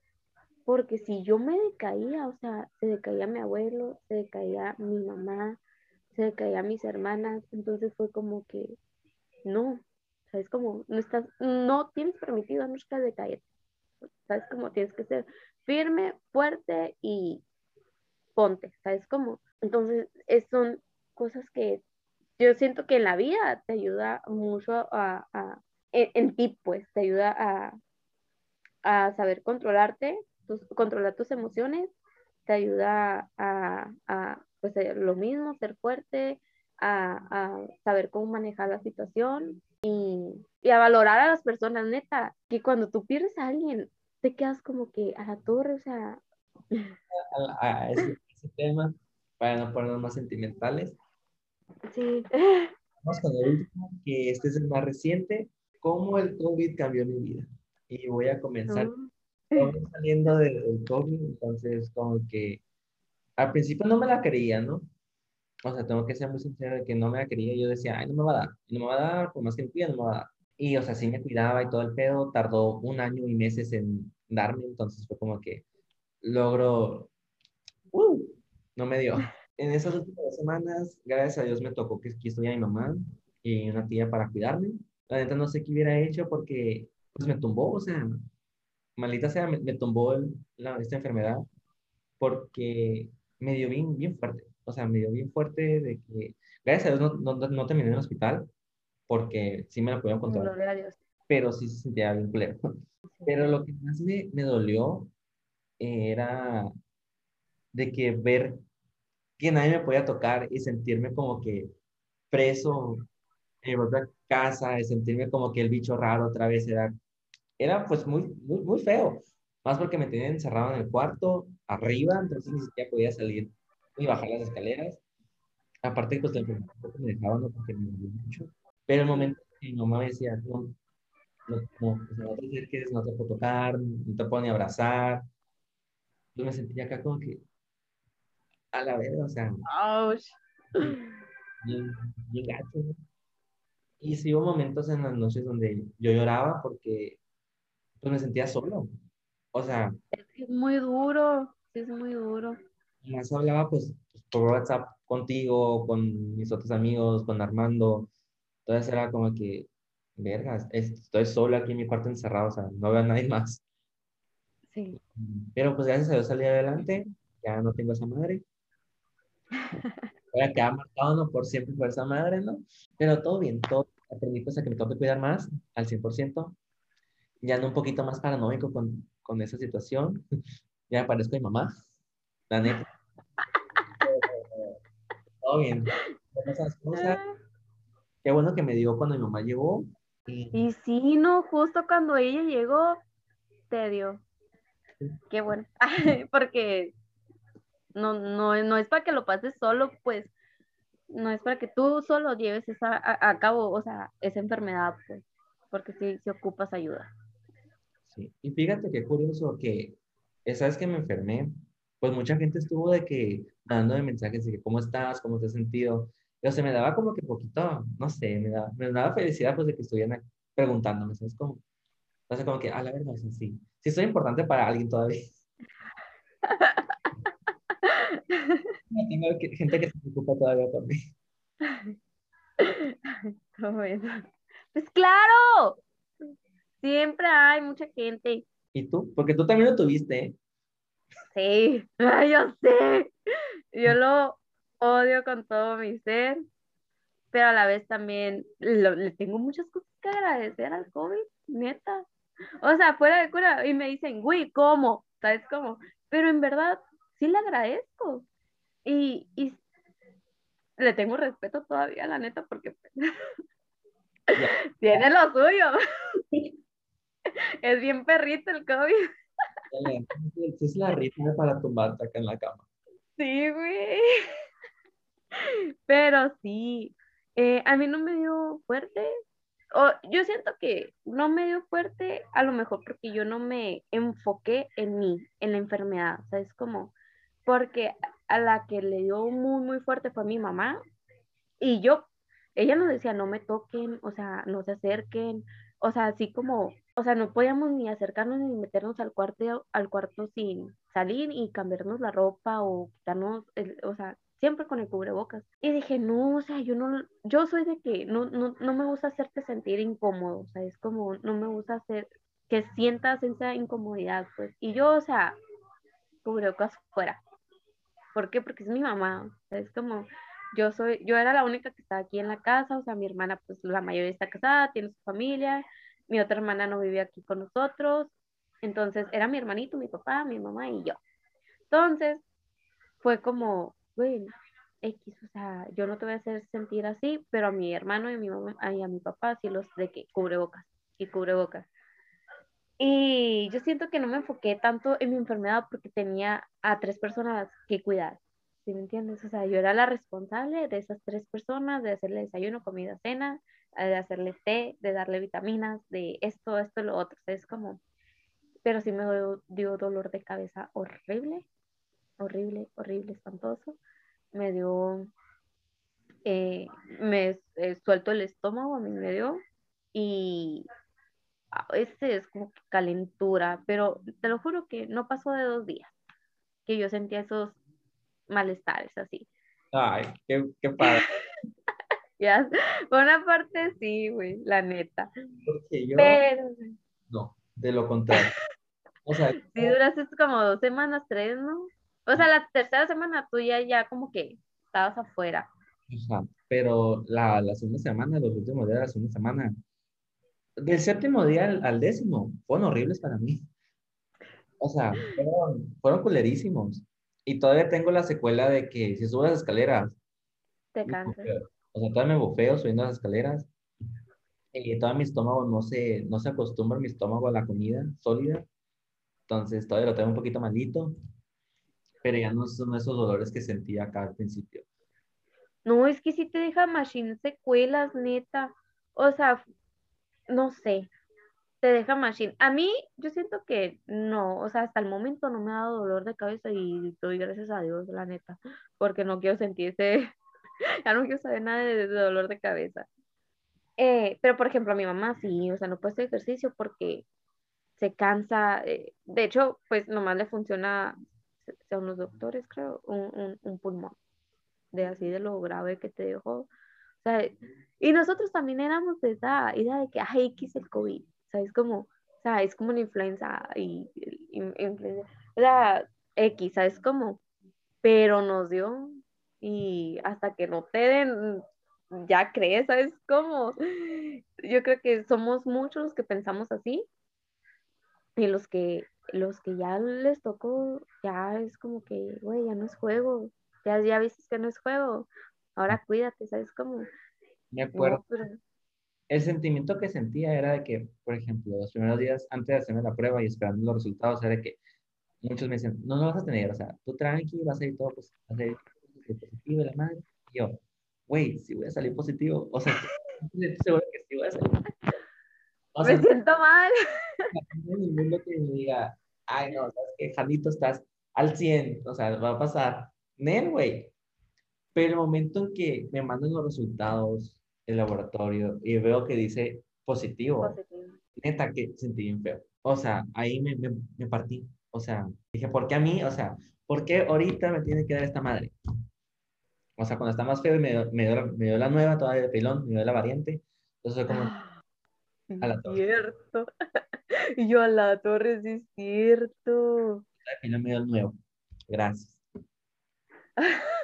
porque si yo me decaía, o sea, se decaía mi abuelo, se decaía mi mamá, se decaía mis hermanas, entonces fue como que, no, ¿sabes? Como, no estás, no tienes permitido nunca decaer, ¿sabes? Como tienes que ser firme, fuerte y ponte, ¿sabes? Como, entonces, es, son cosas que yo siento que en la vida te ayuda mucho a, a en, en, ti, pues, te ayuda a, a saber controlarte, tus, controlar tus emociones, te ayuda a, a pues, lo mismo, ser fuerte, a, a, saber cómo manejar la situación y, y, a valorar a las personas, neta, que cuando tú pierdes a alguien, te quedas como que a la torre, o sea... (laughs) A, a ese, ese, tema, para no ponernos más sentimentales. Sí. Vamos con el último, que este es el más reciente, cómo el COVID cambió mi vida. Y voy a comenzar No. saliendo del, del COVID, entonces como que al principio no me la creía, ¿no? O sea, tengo que ser muy sincero de que no me la creía. Yo decía, ay, no me va a dar, no me va a dar, por más que me cuida, no me va a dar. Y, o sea, sí me cuidaba y todo el pedo. Tardó un año y meses en darme, entonces fue como que logro, uh, no me dio. En esas últimas semanas, gracias a Dios me tocó que aquí estuviera mi mamá y una tía para cuidarme. La neta no sé qué hubiera hecho porque, pues me tumbó, o sea, maldita sea, me, me tumbó el, la, esta enfermedad porque me dio bien, bien fuerte. O sea, me dio bien fuerte de que, gracias a Dios, no, no, no terminé en el hospital porque sí me la podían controlar. Dios. Pero sí se sentía bien culero. Pero lo que más me, me dolió era de que ver que nadie me podía tocar y sentirme como que preso en mi propia casa, de sentirme como que el bicho raro otra vez era, era pues muy, muy, muy feo. Más porque me tenían encerrado en el cuarto, arriba, entonces ni siquiera podía salir ni bajar las escaleras. Aparte, pues la enfermedad me dejaba, no porque me dolía mucho. Pero el momento que mi mamá me decía, no, no, sea, no te acerques, no te puedo tocar, no te puedo ni abrazar. Yo me sentía acá como que, a la vez, o sea, Ouch. bien, bien gacho. ¿no? Y sí hubo momentos en las noches donde yo lloraba porque pues me sentía solo. O sea, Es que es muy duro, es muy duro. más hablaba pues por WhatsApp contigo, con mis otros amigos, con Armando. Entonces era como que, vergas, estoy solo aquí en mi cuarto encerrado, o sea, no veo a nadie (laughs) más. Sí. Pero pues gracias a Dios salí adelante, ya no tengo esa madre. Voy a quedar marcado ¿no? por siempre por esa madre, ¿no? Pero todo bien, todo. Aprendí pues a que me tengo que cuidar más, al 100%. Ya ando un poquito más paranoico con, con esa situación. Ya me parezco a mi mamá, la neta. Todo bien. Con esas cosas. Qué bueno que me dio cuando mi mamá llegó. Y, Y sí, no, justo cuando ella llegó, te dio. Qué bueno. (laughs) Porque no, no, no es para que lo pases solo, pues, no es para que tú solo lleves esa, a, cabo, o sea, esa enfermedad, pues, porque si, si ocupas ayuda. Sí, y fíjate qué curioso que esa vez que me enfermé, pues mucha gente estuvo de que dándome mensajes de que cómo estás, cómo te has sentido, pero se me daba como que poquito, no sé, me daba, me daba felicidad pues de que estuvieran preguntándome, ¿sabes cómo? Entonces como que, a la verdad, sí, sí, sí soy importante para alguien todavía. (laughs) Tengo gente que se preocupa todavía por mí. (laughs) Pues claro, siempre hay mucha gente. ¿Y tú? Porque tú también lo tuviste, ¿eh? Sí, (laughs) yo sé. Yo lo odio con todo mi ser, pero a la vez también le tengo muchas cosas que agradecer al COVID, neta. O sea, fuera de cura, y me dicen, güey, ¿cómo? ¿Sabes cómo? Pero en verdad, sí le agradezco. Y, y le tengo respeto todavía, la neta, porque (laughs) tiene lo suyo. (laughs) es bien perrito el COVID. (laughs) es la ritmo para tumbarte acá en la cama. Sí, güey. (laughs) Pero sí, eh, a mí no me dio fuerte. O, yo siento que no me dio fuerte, a lo mejor porque yo no me enfoqué en mí, en la enfermedad. O sea, es como, porque a la que le dio muy, muy fuerte fue mi mamá. Y yo, ella nos decía, no me toquen, o sea, no se acerquen. O sea, así como, o sea, no podíamos ni acercarnos ni meternos al cuarto, al cuarto sin salir y cambiarnos la ropa o quitarnos, el, o sea, siempre con el cubrebocas. Y dije, no, o sea, yo no, yo soy de que no, no, no me gusta hacerte sentir incómodo, o sea, es como, no me gusta hacer que sientas esa incomodidad, pues. Y yo, o sea, cubrebocas fuera. ¿Por qué? Porque es mi mamá, o sea, es como, yo soy, yo era la única que estaba aquí en la casa, o sea, mi hermana, pues la mayoría está casada, tiene su familia, mi otra hermana no vivía aquí con nosotros, entonces era mi hermanito, mi papá, mi mamá y yo. Entonces, fue como, bueno, X, o sea, yo no te voy a hacer sentir así, pero a mi hermano y a mi mamá y a mi papá sí los de que cubre bocas y cubre bocas. Y yo siento que no me enfoqué tanto en mi enfermedad porque tenía a tres personas que cuidar. ¿Sí me entiendes? O sea, yo era la responsable de esas tres personas, de hacerle desayuno, comida, cena, de hacerle té, de darle vitaminas, de esto, esto, lo otro. es como, pero sí me dio dolor de cabeza horrible, horrible, horrible, espantoso. Me dio, eh, me eh, suelto el estómago, a mí me dio, y este es como calentura, pero te lo juro que no pasó de dos días que yo sentía esos malestares así. Ay, qué, qué padre. Ya, (laughs) por una parte sí, güey, la neta. Pero... No, de lo contrario. O sea, (laughs) sí, duraste como dos semanas, tres, ¿no? O sea, la tercera semana tuya ya como que estabas afuera. Ajá, pero la, la segunda semana, los últimos días de la segunda semana, del séptimo día al, décimo, fueron horribles para mí. O sea, fueron, fueron culerísimos. Y todavía tengo la secuela de que si subo las escaleras, te cansas. O sea, todavía me bufeo subiendo las escaleras. Y todo mi estómago no se, no se acostumbra mi estómago a la comida sólida. Entonces todavía lo tengo un poquito malito. Pero ya no son esos dolores que sentía acá al principio. No, es que sí te deja machine secuelas, neta. O sea, no sé, te deja machine. A mí, yo siento que no, o sea, hasta el momento no me ha dado dolor de cabeza y doy gracias a Dios, la neta, porque no quiero sentir ese, (laughs) ya no quiero saber nada de, dolor de cabeza. Eh, pero, por ejemplo, a mi mamá sí, o sea, no puede hacer ejercicio porque se cansa. Eh, de hecho, pues nomás le funciona, según los doctores, creo, un, un pulmón, de así de lo grave que te dejó y nosotros también éramos de esa idea de que, ay, X el COVID, ¿sabes? Como, o sea, es como una influenza y, o sea, X, ¿sabes? Como, pero nos dio y hasta que no te den, ya crees, ¿sabes? Como, yo creo que somos muchos los que pensamos así y los que, los que ya les tocó, ya es como que, güey, ya no es juego, ya, ya viste que no es juego, ahora cuídate, ¿sabes cómo? Me acuerdo. El sentimiento que sentía era de que, por ejemplo, los primeros días antes de hacerme la prueba y esperando los resultados, era que muchos me decían, no, no vas a tener, o sea, tú tranqui, vas a ir todo, pues, a ser positivo, la madre, y yo, güey, sí voy a salir positivo. O sea, (laughs) estoy seguro que sí voy a salir. O me siento mal. No hay mundo que me diga, ay, no, sabes que Janito estás al 100, o sea, va a pasar. Nel, güey. Pero el momento en que me mandan los resultados del laboratorio y veo que dice positivo, Positivo. neta que sentí bien feo. O sea, ahí me, me, me partí. O sea, dije, ¿por qué a mí? O sea, ¿por qué ahorita me tiene que dar esta madre? O sea, cuando está más feo me, dio- me, dio, la- me dio la nueva, todavía de pilón, me dio la variante. Entonces como, (gasps) A la torre. Cierto. (laughs) Yo a la torre, sí es cierto. la de pilón me dio el nuevo. Gracias. (laughs)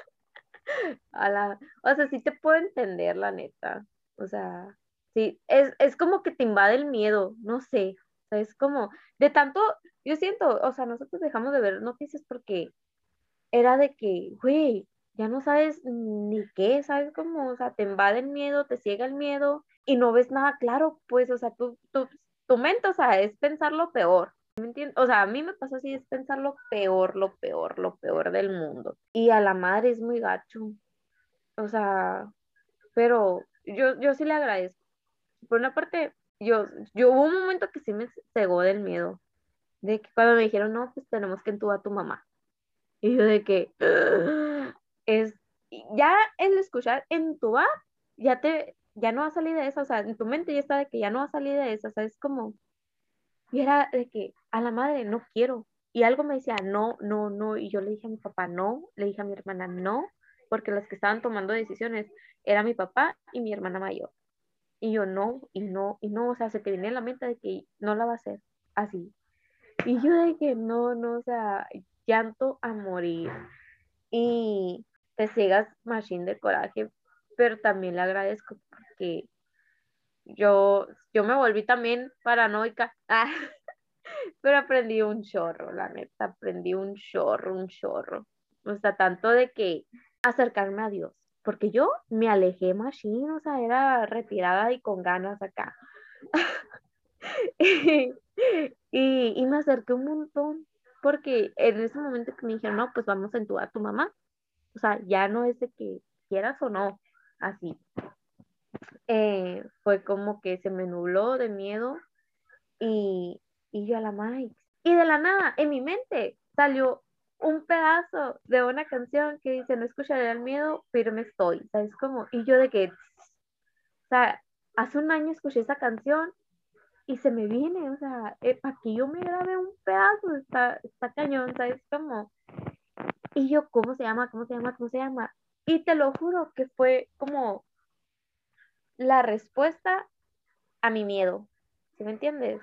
A la... O sea, sí te puedo entender, la neta. O sea, sí, es, es como que te invade el miedo, no sé. O sea, es como, de tanto, yo siento, o sea, nosotros dejamos de ver noticias porque era de que, güey, ya no sabes ni qué, ¿sabes? Como, o sea, te invade el miedo, te ciega el miedo y no ves nada claro, pues, o sea, tú, tú- tu mente, o sea, es pensar lo peor. ¿Me entiendes? O sea, a mí me pasa así, es pensar lo peor, lo peor, lo peor del mundo. Y a la madre es muy gacho. O sea, pero yo, yo sí le agradezco. Por una parte, yo, yo hubo un momento que sí me cegó del miedo. De que cuando me dijeron, no, pues tenemos que entubar a tu mamá. Y yo de que es ya el escuchar entubar, ya te, ya no va a salir de esa, o sea, en tu mente ya está de que ya no va a salir de esa, o sea, es como, y era de que a la madre no quiero. Y algo me decía, no, no, no, y yo le dije a mi papá, no, le dije a mi hermana, no, porque las que estaban tomando decisiones era mi papá y mi hermana mayor. Y yo no, y no, y no, o sea, se te viene a la mente de que no la va a hacer así. Y yo de que no, no, o sea, llanto a morir. Y ciegas machine de coraje, pero también le agradezco porque yo, yo me volví también paranoica. (laughs) Ah, pero aprendí un chorro, la neta, aprendí un chorro, un chorro. O sea, tanto de que acercarme a Dios, porque yo me alejé machine, o sea, era retirada y con ganas acá. (laughs) y, y me acerqué un montón, porque en ese momento que me dijeron, no, pues vamos a entubar a tu mamá, o sea, ya no es de que quieras o no, así. Eh, fue como que se me nubló de miedo y, y yo a la Mike. Y de la nada, en mi mente salió un pedazo de una canción que dice, no escucharé el miedo, pero me estoy, ¿sabes cómo? Y yo de que, o sea, hace un año escuché esa canción y se me viene, o sea, eh, para que yo me grabe un pedazo, está, está cañón, ¿sabes cómo? Y yo, ¿cómo se llama? ¿Cómo se llama? ¿Cómo se llama? Y te lo juro que fue como la respuesta a mi miedo, ¿sí me entiendes?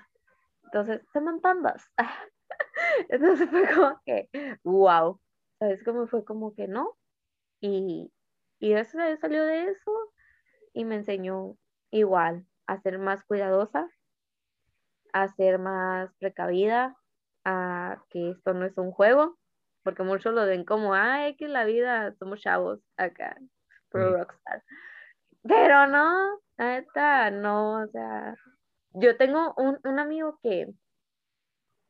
Entonces, se montandas. (laughs) Entonces fue como que, wow, ¿sabes cómo fue como que no? Y, y eso salió de eso y me enseñó igual a ser más cuidadosa, a ser más precavida, a que esto no es un juego, porque muchos lo ven como, ay, que la vida somos chavos acá, pro Sí. rockstar. Pero no, neta, no, o sea, yo tengo un, un amigo que,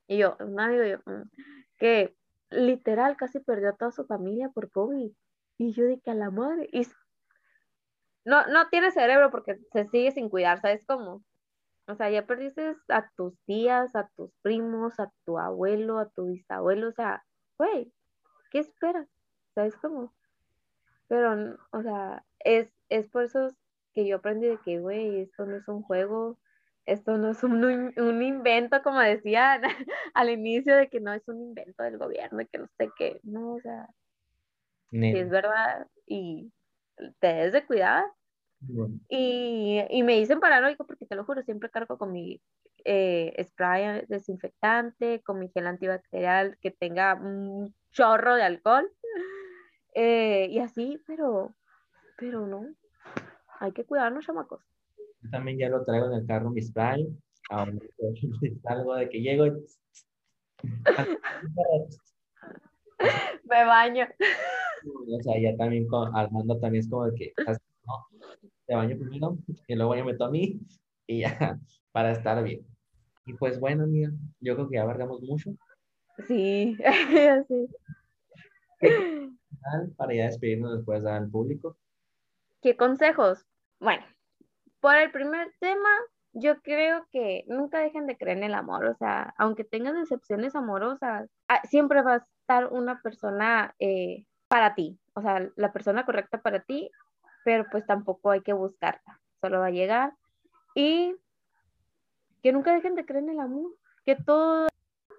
y yo, un amigo yo, mm, que literal casi perdió a toda su familia por COVID. Y yo que a la madre, y no, no tiene cerebro porque se sigue sin cuidar, ¿sabes cómo? O sea, ya perdiste a tus tías, a tus primos, a tu abuelo, a tu bisabuelo, o sea, güey, ¿qué esperas? ¿Sabes cómo? Pero, o sea, es, es por eso que yo aprendí de que, güey, esto no es un juego, esto no es un, un- invento, como decían (laughs) al inicio, de que no es un invento del gobierno y que no sé qué, no, o sea, sí Nel. es verdad y te debes de cuidar. Bueno, Y, y me dicen paranoico porque te lo juro, siempre cargo con mi eh, spray desinfectante, con mi gel antibacterial que tenga un chorro de alcohol. (laughs) eh, y así, pero, pero no, hay que cuidarnos, chamacos. Yo también ya lo traigo en el carro, mi spray. Ahora (laughs) algo de que llego y... (laughs) Me baño. O sea, ya también con Armando también es como de que no, te baño primero y luego yo meto a mí y ya, (laughs) para estar bien. Y pues bueno, amiga, yo creo que ya abarcamos mucho. Sí, (laughs) sí. Para ya despedirnos después al público. ¿Qué consejos? Bueno, por el primer tema, yo creo que nunca dejen de creer en el amor, o sea, aunque tengas decepciones amorosas, ah, siempre va a estar una persona eh, para ti, o sea, la persona correcta para ti, pero pues tampoco hay que buscarla, solo va a llegar y que nunca dejen de creer en el amor, que todo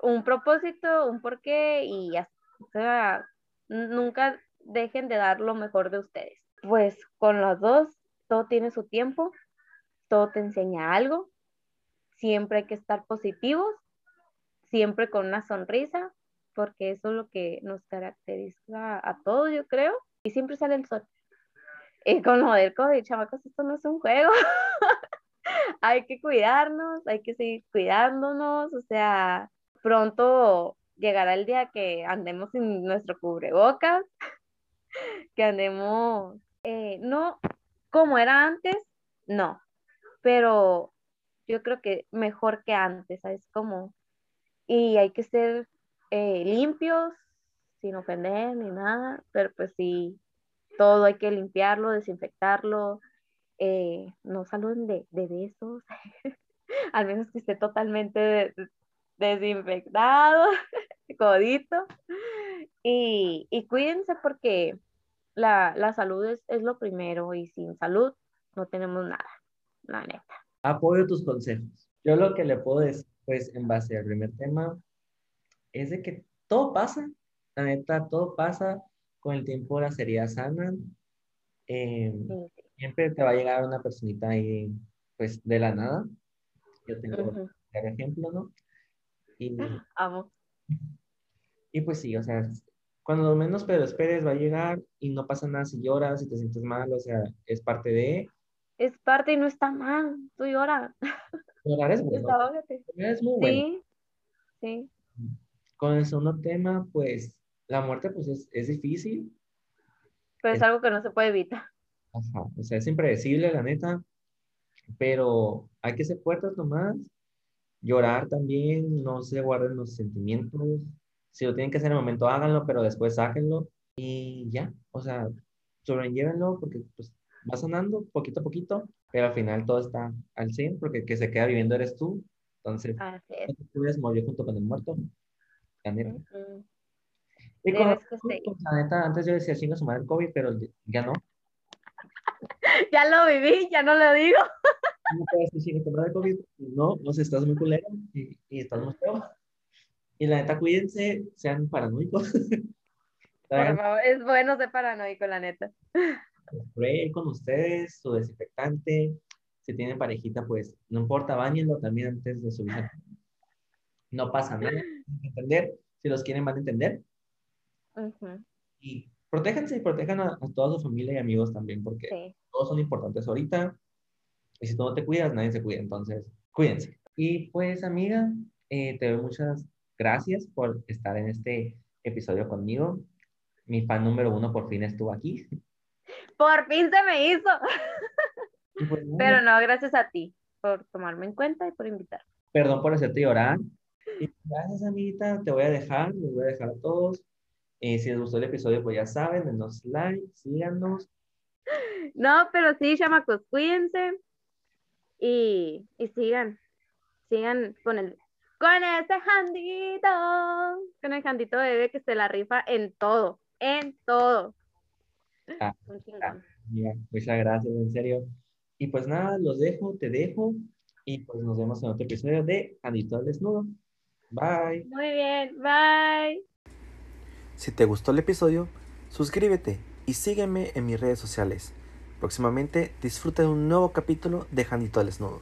un propósito, un porqué y ya, o sea, nunca dejen de dar lo mejor de ustedes. Pues con los dos, todo tiene su tiempo, todo te enseña algo, siempre hay que estar positivos, siempre con una sonrisa, porque eso es lo que nos caracteriza a todos, yo creo, y siempre sale el sol. Y con lo del COVID, chamacos, esto no es un juego. (laughs) hay que cuidarnos, hay que seguir cuidándonos, o sea, pronto llegará el día que andemos sin nuestro cubrebocas, (laughs) que andemos, eh, no como era antes, no, pero yo creo que mejor que antes, ¿sabes? Como, y hay que ser eh, limpios, sin ofender ni nada, pero pues sí, todo hay que limpiarlo, desinfectarlo, eh, no saluden de, de besos, (laughs) al menos que esté totalmente desinfectado, (laughs) codito, y, y cuídense porque la, la salud es, es lo primero y sin salud no tenemos nada la neta. Apoyo tus consejos. Yo lo que le puedo decir, pues, en base al primer tema, es de que todo pasa, la neta, todo pasa, con el tiempo la sería sana. Em, siempre te va a llegar una personita ahí, pues, de la nada. Yo tengo uh ejemplo, ¿no? Y, Amo. Y pues sí, o sea, cuando menos pero esperes va a llegar y no pasa nada si lloras, si te sientes mal, o sea, es parte de, es parte y no está mal, tú lloras. Llorar es bueno. Es muy bueno. Sí, sí. Con el segundo tema, pues, la muerte, pues, es, es difícil. Pero es, algo que no se puede evitar. Ajá, o sea, es impredecible, la neta, pero hay que ser fuertes nomás, llorar también, no se guarden los sentimientos, si lo tienen que hacer en el momento, háganlo, pero después sáquenlo y ya, o sea, sobrellévenlo porque pues va sanando poquito a poquito, pero al final todo está al 100 porque el que se queda viviendo eres tú. Entonces, tú eres morir junto con el muerto. Y con, la neta, antes yo decía chinga su madre el COVID, pero ya no. Ya lo viví, ya no lo digo. No puedes decir tu madre COVID, no, vos estás muy culero y, y estás muy feo. Y la neta, cuídense, sean paranoicos. (laughs) Por favor, es bueno ser paranoico, la neta spray con ustedes, su desinfectante. Si tienen parejita, pues no importa, bañenlo también antes de subir. No pasa nada. (laughs) Entender. Si los quieren, van a entender. Y protéjanse y protejan a, toda su familia y amigos también, porque todos son importantes ahorita. Y si tú no te cuidas, nadie se cuida. Entonces, cuídense. Y pues, amiga, eh, te doy muchas gracias por estar en este episodio conmigo. Mi fan número uno por fin estuvo aquí. Por fin se me hizo. Pues (laughs) Pero no, gracias a ti por tomarme en cuenta y por invitar. Perdón por hacerte llorar. gracias, amiguita. Te voy a dejar, les voy a dejar a todos. Eh, si les gustó el episodio, pues ya saben, denos like, síganos. (laughs) No, pero sí, chamacos, cuídense y, y sigan, sigan con el, con ese handito, con el handito bebé que se la rifa en todo, en todo. Ah, (laughs) ah, muchas gracias, en serio. Y pues nada, los dejo, te dejo. Y pues nos vemos en otro episodio de Anito al Desnudo. Bye. Muy bien, bye. Si te gustó el episodio, suscríbete y sígueme en mis redes sociales. Próximamente disfruta de un nuevo capítulo de Janito al Desnudo.